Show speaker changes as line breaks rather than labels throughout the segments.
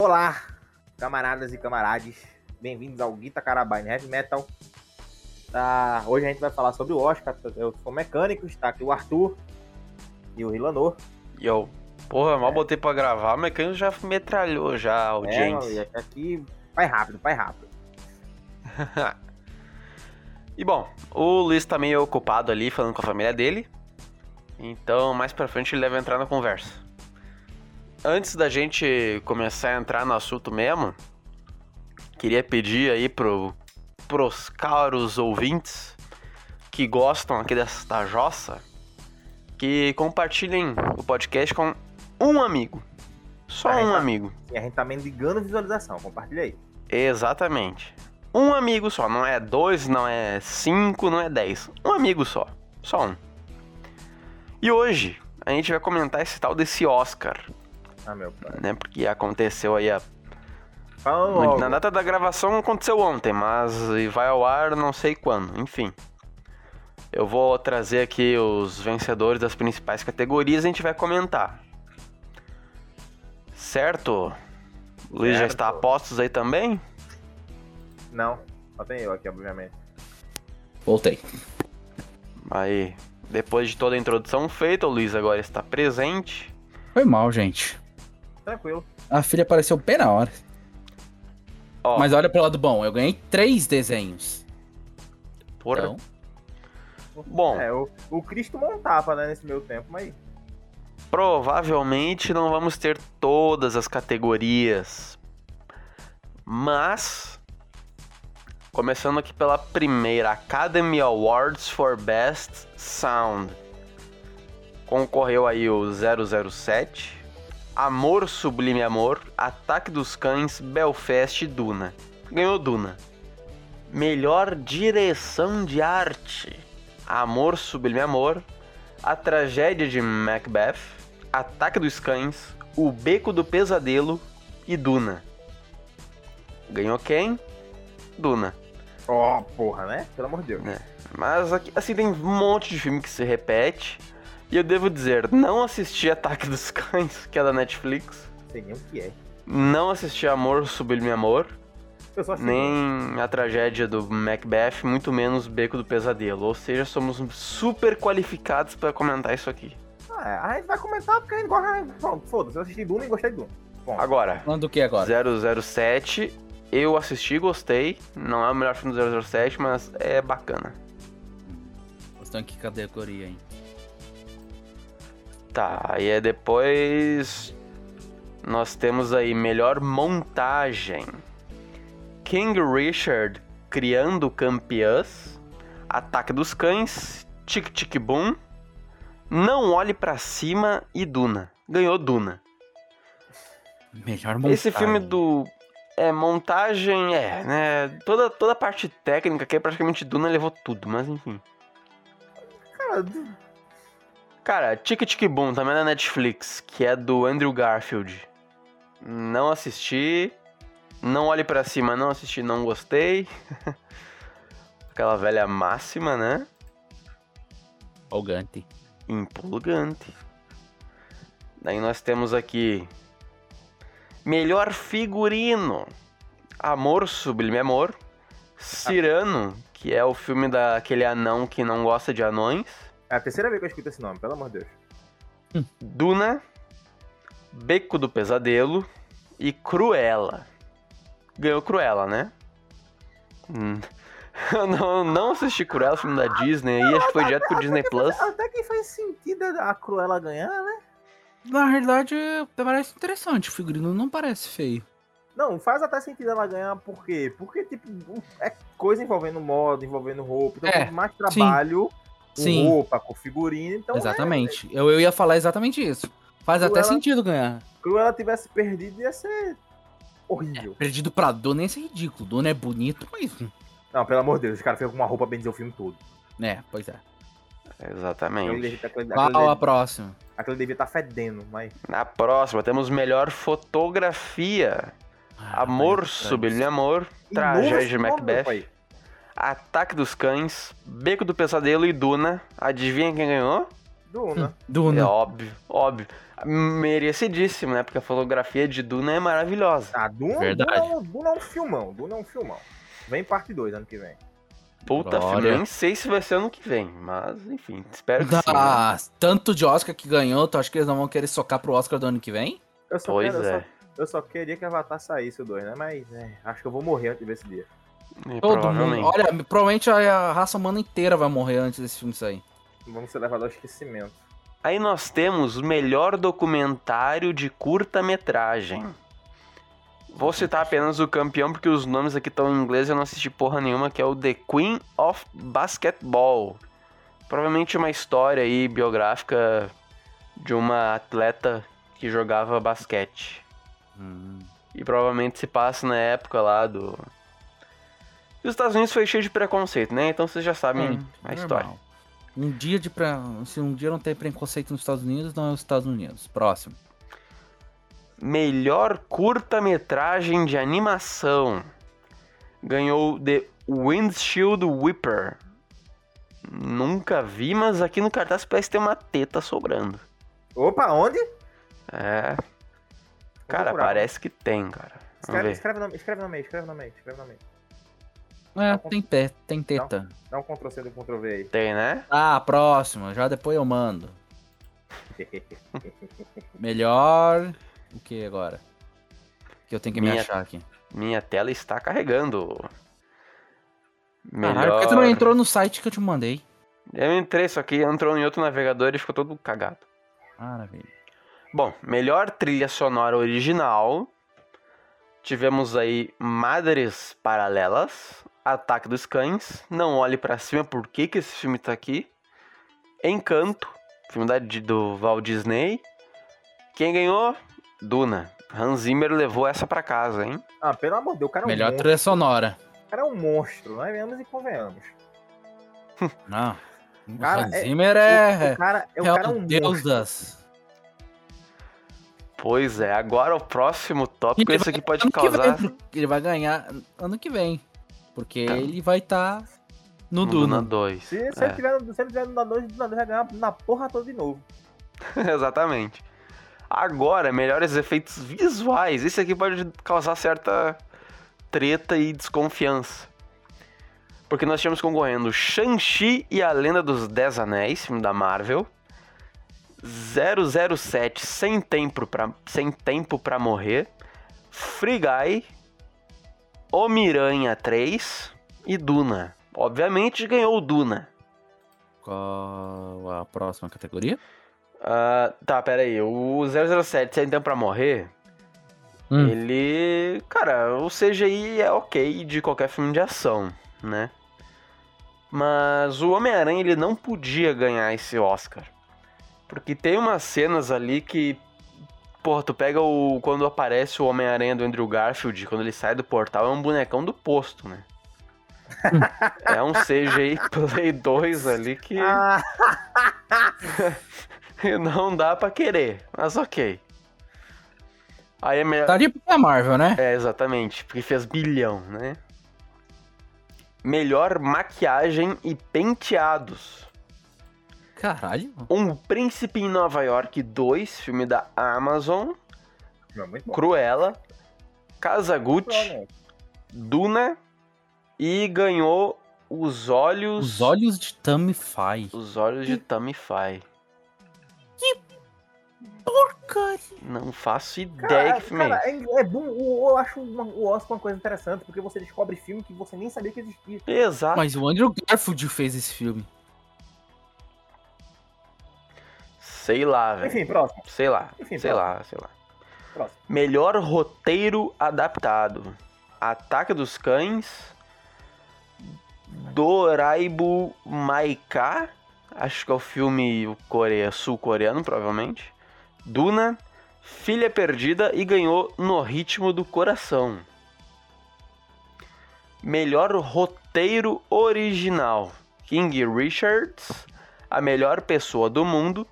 Olá, camaradas e camarades. Bem-vindos ao Guita Carabine Heavy Metal. Tá, hoje a gente vai falar sobre o Oscar. Eu sou mecânico, está aqui o Arthur e o Rilanor.
E eu, porra, mal botei pra gravar, o mecânico já metralhou já a
É,
audiência.
e aqui vai rápido, vai rápido.
E bom, o Luiz tá meio ocupado ali falando com a família dele. Então, mais pra frente ele deve entrar na conversa. Antes da gente começar a entrar no assunto mesmo, queria pedir aí pro, pros caros ouvintes que gostam aqui desta jossa que compartilhem o podcast com um amigo. Só um
então.
amigo.
E a gente tá mendigando visualização, compartilha aí.
Exatamente. Um amigo só, não é dois, não é cinco, não é dez. Um amigo só. Só um. E hoje a gente vai comentar esse tal desse Oscar,
Ah, meu pai.
né? Porque aconteceu aí a.
Fala logo.
Na data da gravação aconteceu ontem, mas vai ao ar não sei quando. Enfim. Eu vou trazer aqui os vencedores das principais categorias e a gente vai comentar. Certo? O Luiz já está a postos aí também?
Não, só tem eu aqui, obviamente.
Voltei.
Aí, depois de toda a introdução feita, o Luiz agora está presente.
Foi mal, gente.
Tranquilo.
A filha apareceu bem na hora.
Ó,
Mas olha pro lado bom, eu ganhei três desenhos.
porra.
Então,
Bom,
É, o, o Cristo tapa, né, nesse meu tempo, mas
provavelmente não vamos ter todas as categorias. Mas, começando aqui pela primeira, Academy Awards for Best Sound. Concorreu aí o 007, Amor Sublime Amor, Ataque dos Cães, Belfast e Duna. Ganhou Duna. Melhor direção de arte. Amor Sublime Amor, A Tragédia de Macbeth, Ataque dos Cães, O Beco do Pesadelo e Duna. Ganhou quem? Duna.
ó, porra, né? Pelo amor de Deus.
É. Mas aqui, assim, tem um monte de filme que se repete. E eu devo dizer, não assisti Ataque dos Cães, que é da Netflix.
Não sei nem o que é.
Não assisti Amor Sublime Amor.
Eu só assisti.
nem a tragédia do Macbeth, muito menos Beco do Pesadelo. Ou seja, somos super qualificados para comentar isso aqui.
Ah, é, a gente vai comentar porque a gente gosta. Pronto, foda-se. Eu assisti Duna e gostei de Duna. Bom,
Agora,
falando do que agora?
007, eu assisti, gostei. Não é o melhor filme do 007, mas é bacana.
Estão em que categoria, hein?
Tá, e é depois. Nós temos aí melhor montagem. King Richard criando campeãs. Ataque dos Cães. Tic Tic Boom. Não olhe pra cima e Duna. Ganhou Duna.
Melhor montagem.
Esse filme do. É, montagem, é, né? Toda, toda a parte técnica que é praticamente Duna levou tudo, mas enfim.
cara,
Cara, Tic Tic Boom também é da Netflix, que é do Andrew Garfield. Não assisti. Não olhe pra cima, não assisti, não gostei. Aquela velha máxima, né?
Empolgante.
Empolgante. Daí nós temos aqui. Melhor figurino. Amor Sublime Amor. Cirano, que é o filme daquele anão que não gosta de anões.
É a terceira vez que eu escuto esse nome, pelo amor de Deus.
Duna, Beco do Pesadelo e Cruella. Ganhou Cruella, né? Hum. Eu não, não assisti Cruella, filme da Disney aí, acho que foi direto pro Disney Plus.
Até que faz sentido a Cruella ganhar, né?
Na realidade, parece interessante. O figurino não parece feio.
Não, faz até sentido ela ganhar, por quê? Porque, tipo, é coisa envolvendo moda, envolvendo roupa. Então,
É,
mais trabalho com
Sim.
roupa, com figurino. Então,
exatamente. Eu, eu ia falar exatamente isso. Faz até sentido ganhar.
se Cruella tivesse perdido, ia ser horrível.
Perdido pra Dona ia ser ridículo. Dona é bonito, mas.
Não, pelo amor de Deus, os caras fez com uma roupa bem dizer o filme todo.
É, pois é.
Exatamente.
Qual
aquele,
a próxima?
aquele devia estar fedendo, mas.
Na próxima temos melhor fotografia.
Ah,
Amor Sublime Amor, Tragédia de Macbeth,
pai.
Ataque dos Cães, Beco do Pesadelo e Duna. Adivinha quem ganhou?
Duna.
É
Duna.
óbvio, óbvio. Merecidíssimo, né? Porque a fotografia de Duna é maravilhosa.
Ah, Duna,
Verdade.
Duna, é um- Duna é um filmão. Duna é um filmão. Vem parte 2 ano que vem.
Puta filme, eu nem sei se vai ser ano que vem, mas enfim, espero que sim. né?
Ah, tanto de Oscar que ganhou, tu acha que eles não vão querer socar pro Oscar do ano que vem?
Eu só,
Pois
quero, eu,
é.
só, eu só queria que Avatar saísse o 2, né? Mas é, acho que eu vou morrer antes de ver esse dia.
E
Todo
provavelmente.
mundo. Olha, provavelmente a raça humana inteira vai morrer antes desse filme sair.
Vamos ser levados ao esquecimento.
Aí nós temos o melhor documentário de curta-metragem. Vou citar apenas o campeão porque os nomes aqui estão em inglês e eu não assisti porra nenhuma, que é o The Queen of Basketball. Provavelmente uma história aí biográfica de uma atleta que jogava basquete.
Hum.
E provavelmente se passa na época lá do. E os Estados Unidos foi cheio de preconceito, né? Então vocês já sabem
É,
a
normal.
história.
Um dia de pra... Se um dia não tem preconceito nos Estados Unidos, não é os Estados Unidos. Próximo.
Melhor curta-metragem de animação. Ganhou The Windshield Whipper. Nunca vi, mas aqui no cartaz parece ter uma teta sobrando.
Opa, onde?
É. Cara, parece que tem, cara.
Escreve, escreve, no, escreve no meio, escreve no meio, escreve no meio.
É, tem pé, tem teta.
Dá um Ctrl C do Ctrl V aí.
Tem, né?
Ah, próximo. Já depois eu mando. Melhor. O que agora? Que eu tenho que me
Minha-
achar aqui.
Minha tela está carregando.
Caralho,
Melhor.
por que tu não entrou no site que eu te mandei?
Eu entrei, só que entrou em outro navegador e ficou todo cagado.
Maravilha.
Bom, melhor trilha sonora original. Tivemos aí Madres Paralelas, Ataque dos Cães, Não Olhe Pra Cima, por que, que esse filme tá aqui? Encanto, filme da, do Walt Disney. Quem ganhou? Duna. Hans Zimmer levou essa pra casa, hein?
Ah, pelo amor de Deus, o cara é um
Melhor
monstro.
trilha sonora.
O cara é um monstro, nós venhamos e convenhamos.
Não. O
Cara,
Hans
é-
Zimmer
O,
é.
o cara, é, o
é
cara é um
deus
monstro.
das.
Pois é, agora o próximo tópico,
Ele
esse
vai
aqui pode
que
causar
vem, ele vai ganhar ano que vem. Porque
Tá.
ele vai estar no
no Duna
Duna.
2.
Se, se,
É.
ele tiver, no- se ele tiver na 2, na 2 vai ganhar na porra toda de novo.
Exatamente. Agora, melhores efeitos visuais. Esse aqui pode causar certa treta e desconfiança. Porque nós tínhamos concorrendo Shang-Chi e a Lenda dos Dez Anéis, filme da Marvel. 007 Sem Tempo pra, Sem Tempo pra Morrer. Free Guy. Homem-Aranha 3 e Duna. Obviamente ganhou o Duna.
Qual a próxima categoria?
Ah, tá, pera aí. O 007 Sem Tempo Pra Morrer,
Hum.
ele... Cara, o CGI é ok de qualquer filme de ação, né? Mas o Homem-Aranha, ele não podia ganhar esse Oscar. Porque tem umas cenas ali que... Porra, tu pega o... Quando aparece o Homem-Aranha do Andrew Garfield, quando ele sai do portal, é um bonecão do posto, né? é um CGI Play 2 ali que...
Ah,
Não dá pra querer, mas ok. Aí é melhor.
Tá ali porque é Marvel, né?
É, exatamente, porque fez bilhão, né? Melhor maquiagem e penteados.
Caralho.
Um Príncipe em Nova York 2, filme da Amazon.
não, muito bom.
Cruella. Kazaguchi.
Provavelmente.
Duna. E ganhou Os Olhos.
Os olhos de Tammy Faye.
Os Olhos de Tammy Faye.
Porcaria.
Não faço ideia
Cara,
que filme é
cara,
esse.
é, é bom. o- Eu acho uma- o Oscar uma coisa interessante, porque você descobre filme que você nem sabia que existia.
Exato.
Mas o Andrew Garfield fez esse filme.
Sei lá, velho.
Enfim, próximo.
Sei lá,
Enfim,
sei
próximo.
lá, sei lá.
Próximo.
Melhor roteiro adaptado: Ataque dos Cães, Doraibu Maika, acho que é o filme coreia, sul-coreano, provavelmente. Duna, Filha Perdida e ganhou No Ritmo do Coração. Melhor roteiro original: King Richards, A Melhor Pessoa do Mundo,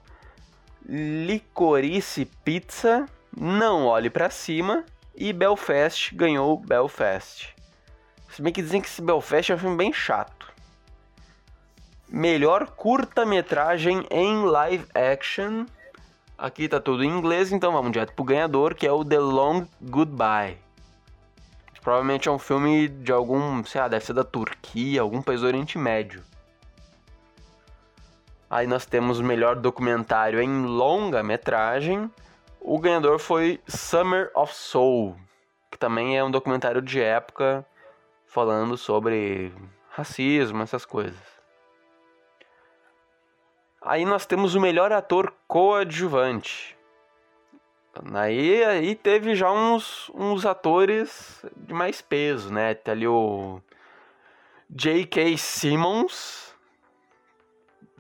Licorice Pizza, Não Olhe Pra Cima e Belfast ganhou Belfast. Se bem que dizem que esse Belfast é um filme bem chato. Melhor curta-metragem em live action. Aqui tá tudo em inglês, então vamos direto pro ganhador, que é o The Long Goodbye. Provavelmente é um filme de algum, sei lá, deve ser da Turquia, algum país do Oriente Médio. Aí nós temos o melhor documentário em longa-metragem. O ganhador foi Summer of Soul, que também é um documentário de época falando sobre racismo, essas coisas. Aí nós temos o melhor ator coadjuvante. Aí, aí teve já uns, uns atores de mais peso, né? Tem ali o J.K. Simmons.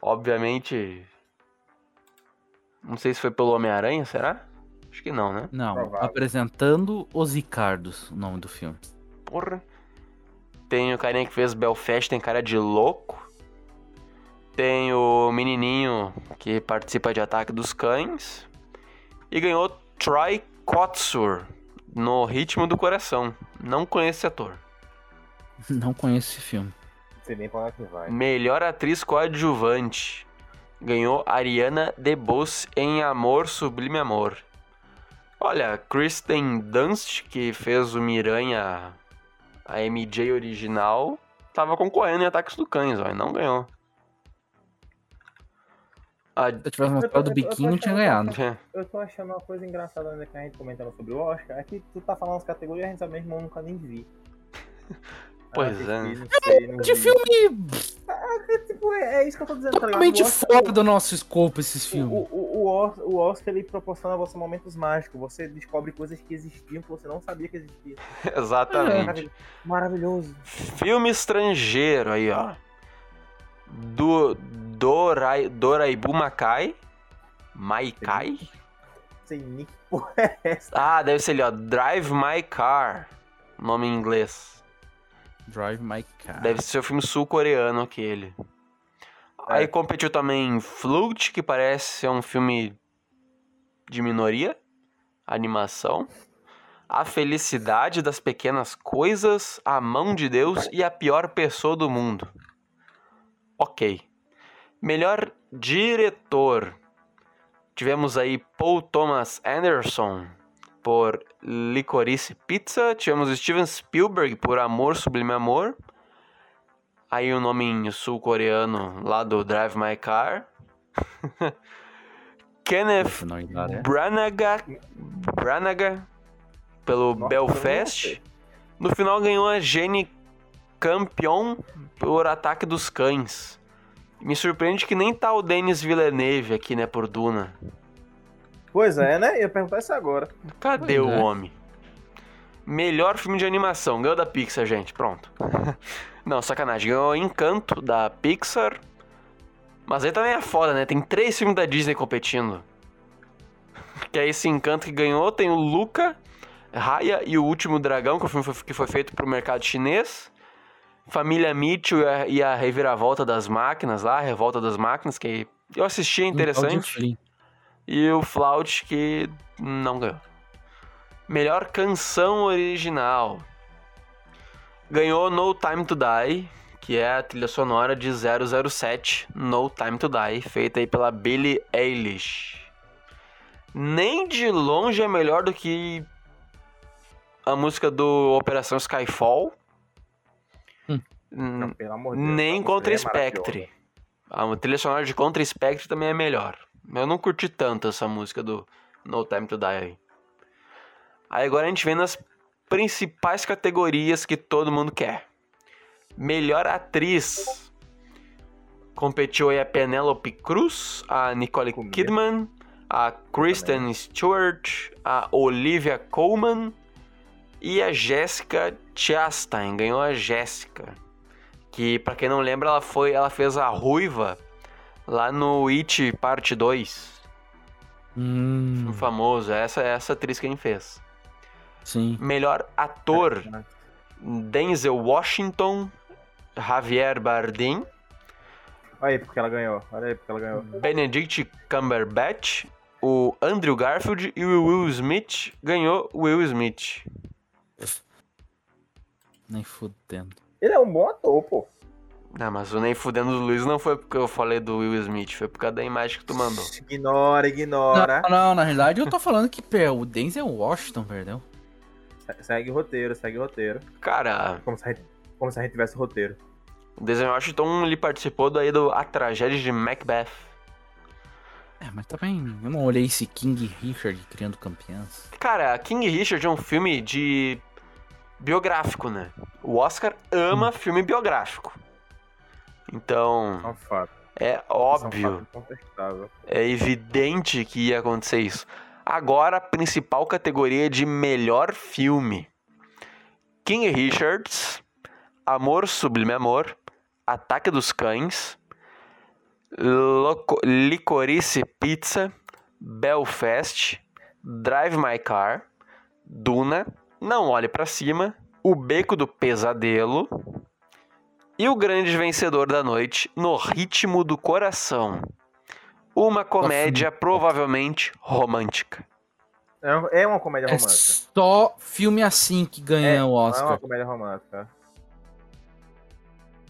Obviamente. Não sei se foi pelo Homem-Aranha, será? Acho que não, né?
Não,
Provável.
apresentando Os Ricardos, o nome do filme.
Porra. Tem o carinha que fez Belfast, tem cara de louco. Tem o menininho que participa de Ataque dos Cães. E ganhou Troy Kotsur no Ritmo do Coração. Não conheço esse ator.
Não conheço esse filme.
Não sei nem pra onde é que vai.
Melhor atriz coadjuvante. Ganhou Ariana DeBose em Amor Sublime Amor. Olha, Kristen Dunst, que fez o Miranha, a MJ original, tava concorrendo em Ataques do Cães, ó, e não ganhou. A...
Se eu tivesse mostrado o biquíni, eu tinha ganhado.
Eu tô achando uma coisa engraçada ainda que a gente comentando sobre o Oscar, é que tu tá falando as categorias e a gente sabe mesmo, eu nunca nem vi.
Pois
Ah,
é.
sei, não
De filme
É, tipo, é, é isso que eu tô dizendo, tá
totalmente
Oscar-
fora do nosso escopo esses filmes.
o, o, o Oscar ele proporciona a você momentos mágicos. Você descobre coisas que existiam que você não sabia que existiam.
Exatamente.
Maravilhoso.
Filme estrangeiro aí, ó. Do Dorai, Doraibu Makai. Maikai?
Sem nem que porra é essa.
Ah, deve ser ali, ó. Drive My Car. Nome em inglês.
Drive My Car.
Deve ser o filme sul-coreano aquele. Aí competiu também Flute, que parece ser um filme de minoria. Animação. A Felicidade das Pequenas Coisas, A Mão de Deus e A Pior Pessoa do Mundo. Ok. Melhor diretor. Tivemos aí Paul Thomas Anderson por Licorice Pizza. Tivemos Steven Spielberg por Amor Sublime Amor. Aí o nome em sul-coreano lá do Drive My Car. Kenneth
não, né?
Branagh, Branagh pelo
Nossa,
Belfast. No final ganhou a Jenny Campion por Ataque dos Cães. Me surpreende que nem tá o Denis Villeneuve aqui, né, por Duna.
Pois é, né? Eu ia perguntar isso agora.
Cadê
Pois
o
é.
homem? Melhor filme de animação, ganhou da Pixar, gente, pronto. Não, sacanagem, ganhou Encanto da Pixar. Mas aí também é foda, né? Tem três filmes da Disney competindo. Que é esse Encanto que ganhou, tem o Luca, Raya e o Último Dragão, que é o filme foi- que foi feito pro mercado chinês. Família Mitchell e a, e a Reviravolta das Máquinas lá, a Revolta das Máquinas, que eu assisti, é
Um de
interessante. E o Flout que não ganhou. Melhor canção original. Ganhou No Time to Die, que é a trilha sonora de 007, No Time to Die, feita aí pela Billie Eilish. Nem de longe é melhor do que a música do Operação Skyfall.
Hum.
Hum,
Não, pelo amor de Deus.
nem
essa
Contra
música é
Spectre. A trilha sonora de Contra Spectre também é melhor. Eu não curti tanto essa música do No Time to Die aí. Aí agora a gente vem nas principais categorias que todo mundo quer. Melhor atriz. Competiu aí a Penelope Cruz, a Nicole. Kidman, a Kristen Stewart, a Olivia Colman e a Jessica Chastain. Ganhou a Jessica. Que, pra quem não lembra, ela foi, ela fez a Ruiva lá no It Parte 2.
Hum,
O famoso, essa é essa atriz que a gente fez.
sim.
Melhor ator? Denzel Washington, Javier Bardem,
Olha aí porque ela ganhou. Olha aí porque ela ganhou.
Benedict Cumberbatch, o Andrew Garfield e o Will Smith. Ganhou o Will Smith.
Nem fudendo.
Ele é um bom ator, pô.
Não, mas o nem fudendo do Luiz não foi porque eu falei do Will Smith, foi por causa da imagem que tu mandou.
Ignora, ignora.
Não, não, na realidade eu tô falando que o Denzel Washington perdeu.
Se- Segue o roteiro, segue o roteiro.
Cara,
Como se a gente, como se a gente tivesse roteiro.
o Denzel Washington ele participou daí do A Tragédia de Macbeth.
É, mas também eu não olhei esse King Richard criando campeãs.
Cara, King Richard é um filme de biográfico, né? O Oscar ama filme biográfico. Então,
É um fato.
é
é
óbvio,
incontestável.
é evidente que ia acontecer isso. Agora, a principal categoria de melhor filme. King Richards, Amor Sublime Amor, Ataque dos Cães, Loco- Licorice Pizza, Belfast, Drive My Car, Duna, Não Olhe Pra Cima, O Beco do Pesadelo e o grande vencedor da noite, No Ritmo do Coração. Uma comédia provavelmente romântica.
É É uma comédia
É
romântica.
só filme assim que ganha
É,
o
Não é uma
Oscar.
comédia romântica.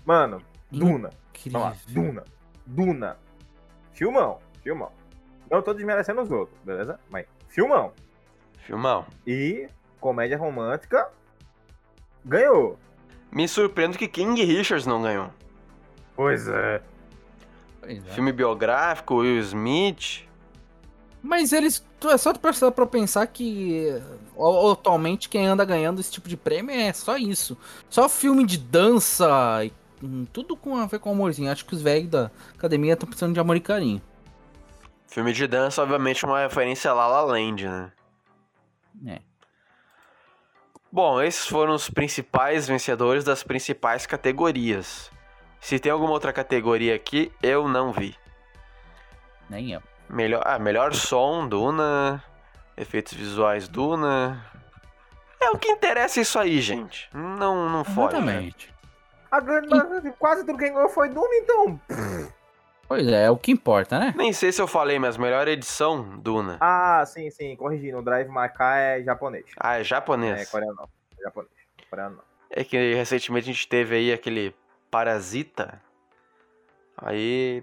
Mano, Duna.
Incrível.
Vamos lá, Duna. Duna. Filmão. Filmão. Não tô desmerecendo os outros, beleza? Mas filmão.
Filmão.
E comédia romântica ganhou.
Me surpreendo que King Richards não ganhou.
Pois é.
Pois é.
Filme biográfico, Will Smith.
Mas eles. É só tu prestar pra pensar que atualmente quem anda ganhando esse tipo de prêmio é só isso. Só filme de dança e tudo com a ver com amorzinho. Acho que os velhos da academia estão precisando de amor e carinho.
Filme de dança, obviamente, uma referência a La La Land, né?
É.
Bom, esses foram os principais vencedores das principais categorias. Se tem alguma outra categoria aqui, eu não vi.
Nem eu.
Melhor, ah, melhor som, Duna. Efeitos visuais, Duna. É o que interessa isso aí, gente. Não, não foge. né?
Exatamente.
A grande, quase tudo quem ganhou foi Duna, então.
Pois é, é o que importa, né?
Nem sei se eu falei, mas melhor edição, Duna.
Ah, sim, sim. Corrigindo. O Drive My Car é japonês.
Ah, é
É
japonês.
coreano não. É japonês. Coreano não.
É que recentemente a gente teve aí aquele Parasita. Aí.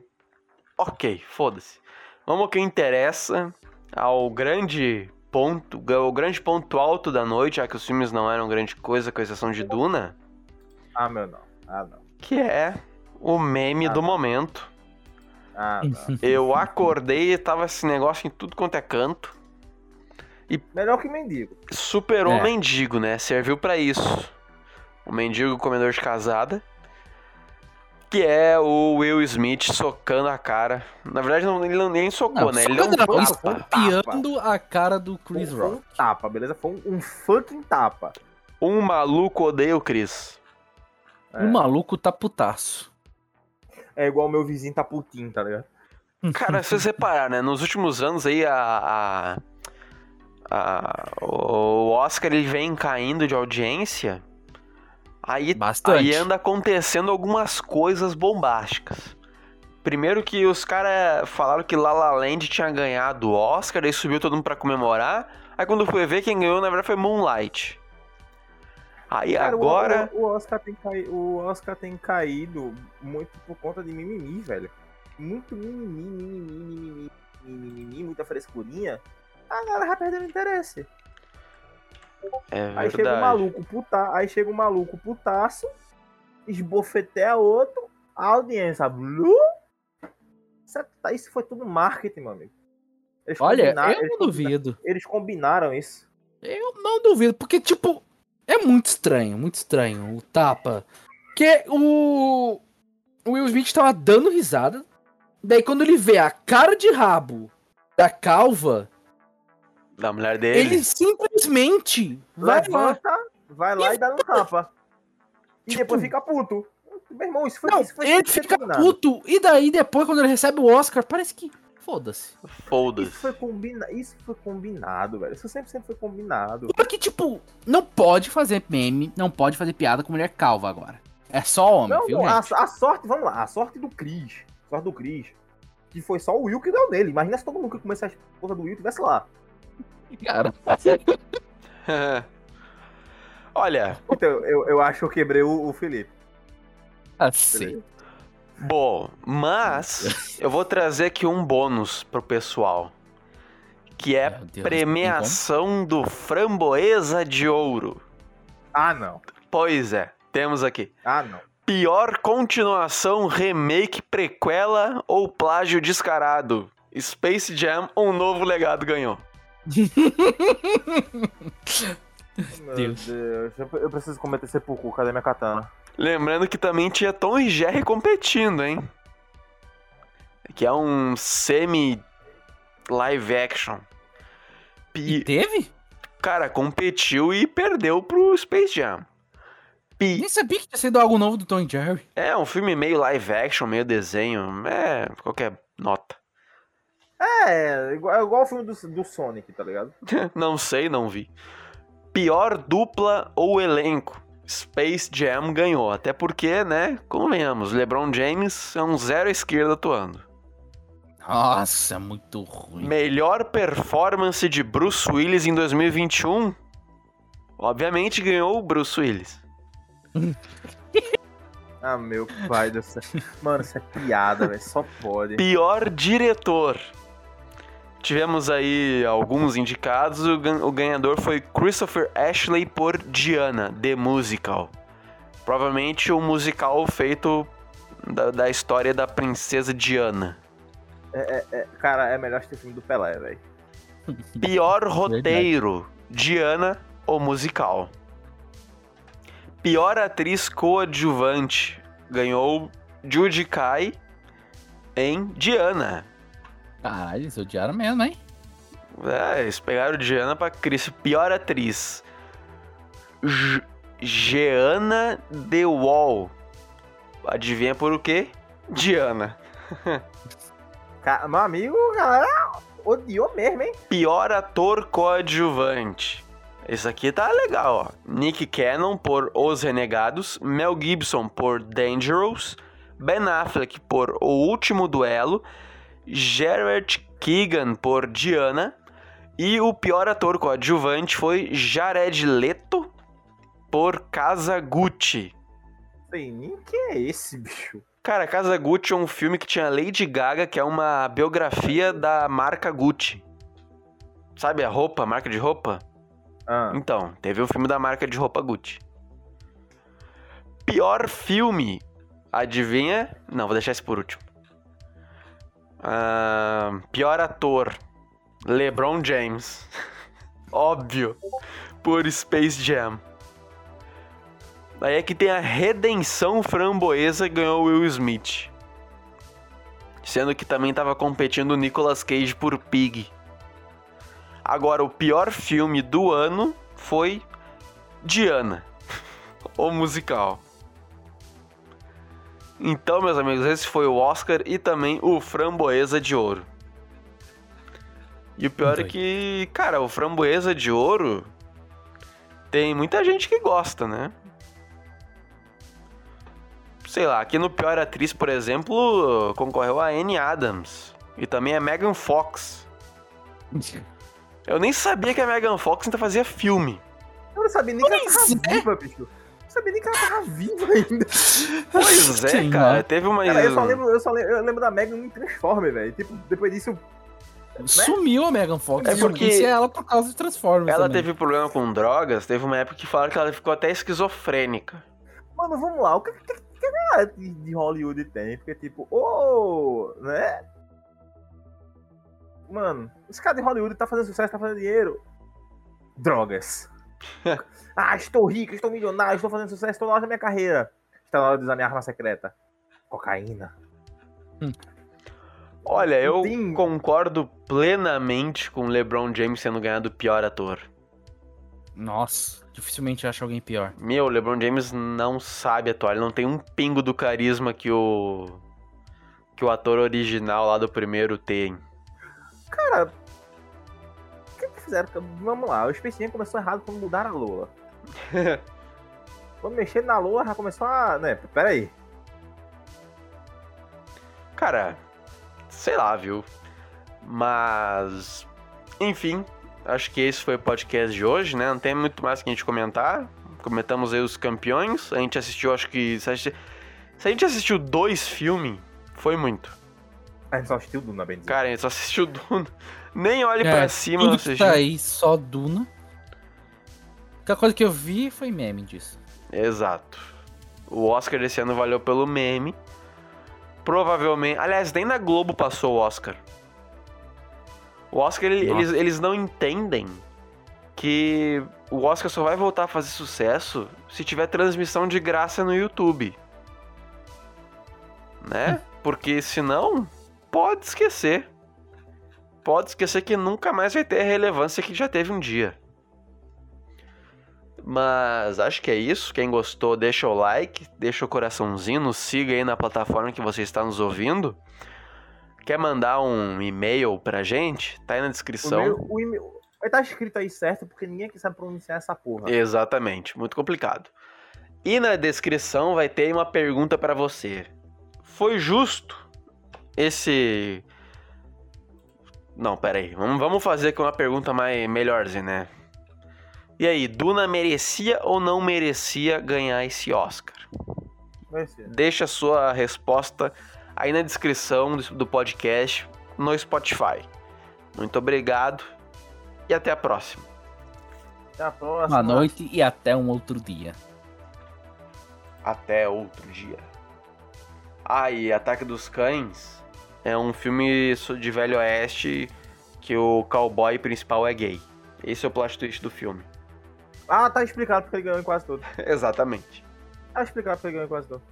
Ok, foda-se. Vamos ao que interessa. Ao grande ponto. O grande ponto alto da noite, já que os filmes não eram grande coisa, com exceção de Duna.
Ah, meu não. Ah, não.
Que é o meme
Ah,
do
não.
momento.
Ah, não.
Eu acordei e tava esse negócio em tudo quanto é canto.
Melhor que mendigo.
Superou
É.
o mendigo, né? Serviu pra isso. O mendigo comedor de casada. Que é o Will Smith socando a cara. Na verdade, não, ele não nem socou, né? Ele deu um
não,
tapa.
Espiando a cara do Chris
Foi um
Rock.
tapa, beleza? Foi um, um fucking tapa.
Um maluco odeia o Chris.
É.
O maluco tá putaço.
É igual o meu vizinho tá putinho, tá ligado?
Cara, se você reparar, né? Nos últimos anos aí, a, a- a- o Oscar ele vem caindo de audiência. Aí,
Bastante.
aí anda acontecendo algumas coisas bombásticas. Primeiro que os caras falaram que La La Land tinha ganhado o Oscar, aí subiu todo mundo pra comemorar. Aí quando foi ver, quem ganhou na verdade foi Moonlight. Aí
Cara,
agora...
O, o Oscar tem cai- o Oscar tem caído muito por conta de mimimi, velho. Muito mimimi, mimimi, mimimi, mimimi, muita frescurinha. A galera vai perdendo interesse.
É
Aí chega um maluco puta, aí chega um maluco putaço, esbofeteia outro, a audiência blue. Isso, é- isso foi tudo marketing, meu amigo. Eles
Olha,
combinaram-
eu
eles
não
combina-
duvido.
Eles combinaram isso.
Eu não duvido, porque, tipo, é muito estranho, muito estranho o tapa. Que o. O Will Smith tava dando risada. Daí, quando ele vê a cara de rabo da calva,
Da mulher dele.
ele simplesmente vai lá.
Levanta, vai lá e dá um tapa. E
Tipo-
depois fica puto. Meu irmão, isso foi,
Não,
isso foi
ele fica puto. E daí, depois, quando ele recebe o Oscar, parece que. Foda-se.
Isso
Foda-se.
foi, combina... isso foi combinado, velho. Isso sempre, sempre foi combinado.
Porque, tipo, não pode fazer meme, não pode fazer piada com mulher calva agora. É só homem,
Não,
viu,
não, a,
gente?
a sorte, vamos lá, a sorte do Cris. A sorte do Cris. Que foi só o Will que deu nele. Imagina se todo mundo que começasse a porra do Will tivesse lá.
Cara,
Olha,
Então, eu, eu acho que eu quebrei o, o Felipe.
assim.
Bom, mas eu vou trazer aqui um bônus pro pessoal. Que é
Deus,
premiação do Framboesa de Ouro.
Ah, não.
Pois é, temos aqui.
Ah, não.
Pior continuação, remake, prequela ou plágio descarado? Space Jam, um novo legado ganhou.
Meu
Deus.
Deus. Eu, eu preciso cometer sepulcro. Cadê minha katana?
Lembrando que também tinha Tom e Jerry competindo, hein? Que é um semi live action.
E teve?
Cara, competiu e perdeu pro Space Jam. Pi-
Nem sabia que tinha sido algo novo do Tom e Jerry.
É um filme meio live action, meio desenho. É, qualquer nota.
É, igual, é igual o filme do, do Sonic, tá ligado?
não sei, não vi. Pior dupla ou elenco? Space Jam ganhou. Até porque, né, convenhamos, LeBron James é um zero à esquerda atuando.
Nossa, muito ruim.
Melhor performance de Bruce Willis em 2021? Obviamente ganhou o Bruce Willis.
Ah, meu pai do céu. Mano, isso é piada, velho. Só pode.
Pior diretor. Tivemos aí alguns indicados. O gan- o ganhador foi Christopher Ashley por Diana, The Musical. Provavelmente o musical feito da, da história da princesa Diana.
É, cara, é melhor o filme do Pelé, velho.
Pior roteiro: Diana ou musical? Pior atriz coadjuvante: ganhou Judy Kai em Diana.
Caralho, eles odiaram mesmo, hein?
É, eles pegaram Diana pra Cris. Pior atriz. J- Jeana The Wall. Adivinha por o quê? Diana.
Meu amigo, galera, odiou mesmo, hein?
Pior ator coadjuvante. Esse aqui tá legal, ó. Nick Cannon por Os Renegados, Mel Gibson por Dangerous, Ben Affleck por O Último Duelo, Gerard Keegan por Diana e o pior ator coadjuvante foi Jared Leto por Casa Gucci.
Sei nem que é esse, bicho.
Cara, Casa Gucci é um filme que tinha Lady Gaga, que é uma biografia da marca Gucci. Sabe a roupa, a marca de roupa?
Ah,
Então, teve o filme da marca de roupa Gucci. Pior filme. Adivinha? Não, vou deixar esse por último. Pior ator. LeBron James. Óbvio. Por Space Jam. Aí é que tem a Redenção Framboesa que ganhou Will Smith. Sendo que também tava competindo o Nicolas Cage por Pig. Agora, o pior filme do ano foi Diana, o musical. Então, meus amigos, esse foi o Oscar e também o Framboesa de Ouro. E o pior é que, cara, o Framboesa de Ouro tem muita gente que gosta, né? Sei lá, aqui no Pior Atriz, por exemplo, concorreu a Anne Adams e também a Megan Fox. Eu nem sabia que a Megan Fox ainda fazia filme.
eu não sabia nem que ela
é.
viva, bicho. Eu não sabia nem que ela tava viva ainda.
Pois é,
Sim,
cara.
né?
Teve uma.
Cara, eu só lembro, eu só lembro, eu lembro da Megan em Transformer, velho. Tipo, depois disso,
Sumiu a Megan Fox.
É porque
conheci ela por causa de Transformers.
Ela
também.
teve problema com drogas, teve uma época que falaram que ela ficou até esquizofrênica.
Mano, vamos lá. O que, que, que a galera de, de Hollywood tem? Porque, tipo, ô, né? Mano, esse cara de Hollywood tá fazendo sucesso, tá fazendo dinheiro. Drogas. ah, estou rico, estou milionário, estou fazendo sucesso, estou na hora da minha carreira. Está na hora de usar minha arma secreta. Cocaína.
Olha, eu
Tem-
concordo plenamente com o LeBron James sendo ganhado o pior ator.
Nossa, dificilmente acha alguém pior.
Meu, o LeBron James não sabe atuar, ele não tem um pingo do carisma que o que o ator original lá do primeiro tem.
Cara, fizeram? Vamos lá, o Space Jam começou errado quando mudaram a lua. quando mexeram na lua, já começou a. Né, pera aí.
Cara, sei lá, viu? Mas, enfim, acho que esse foi o podcast de hoje, né? Não tem muito mais que a gente comentar. Comentamos aí os campeões. A gente assistiu, acho que. se assisti- Se a gente assistiu dois filmes, foi muito.
A gente só assistiu Duna, bem dizer.
Cara, a gente só assistiu Duna. Nem olhe
É,
pra cima,
tudo
não
que
seja.
tá aí, só Duna. A única coisa que eu vi foi meme disso.
Exato. O Oscar desse ano valeu pelo meme. Provavelmente. Aliás, nem na Globo passou o Oscar. O Oscar, ele- eles, eles não entendem que o Oscar só vai voltar a fazer sucesso se tiver transmissão de graça no YouTube. Né? Porque senão, pode esquecer. Pode esquecer que nunca mais vai ter a relevância que já teve um dia. Mas acho que é isso. Quem gostou, deixa o like, deixa o coraçãozinho, nos siga aí na plataforma que você está nos ouvindo. Quer mandar um e-mail pra gente? Tá aí na
O
descrição.
e-mail, o e-mail, estar escrito aí certo, porque ninguém aqui sabe pronunciar essa porra.
Exatamente, muito complicado. E na descrição vai ter uma pergunta pra você. Foi justo esse. Não, pera aí. Vamos, vamos fazer com uma pergunta mais melhorzinha, né? E aí, Duna merecia ou não merecia ganhar esse Oscar?
Ser.
Deixa a sua resposta aí na descrição do do podcast no Spotify. Muito obrigado e até a próxima.
Até a próxima.
Boa noite e até um outro dia.
Até outro dia. Ah, e Ataque dos Cães é um filme de Velho Oeste que o cowboy principal é gay. Esse é o plot twist do filme.
Ah, tá explicado porque ele ganhou em quase tudo.
Exatamente.
Tá explicado porque ele ganhou em quase tudo.